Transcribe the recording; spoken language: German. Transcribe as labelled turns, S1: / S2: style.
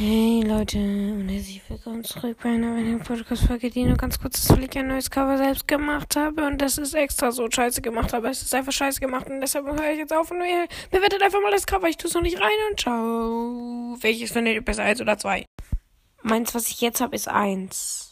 S1: Hey Leute und herzlich willkommen zurück bei einer neuen Podcast-Folge, die nur ganz kurz ist, weil ich ein neues Cover selbst gemacht habe und das ist extra so scheiße gemacht, aber es ist einfach scheiße gemacht und deshalb höre ich jetzt auf und bewertet einfach mal das Cover. Ich tue es noch nicht rein und ciao. Welches findet ihr besser, eins oder zwei? Meins, was ich jetzt habe, ist eins.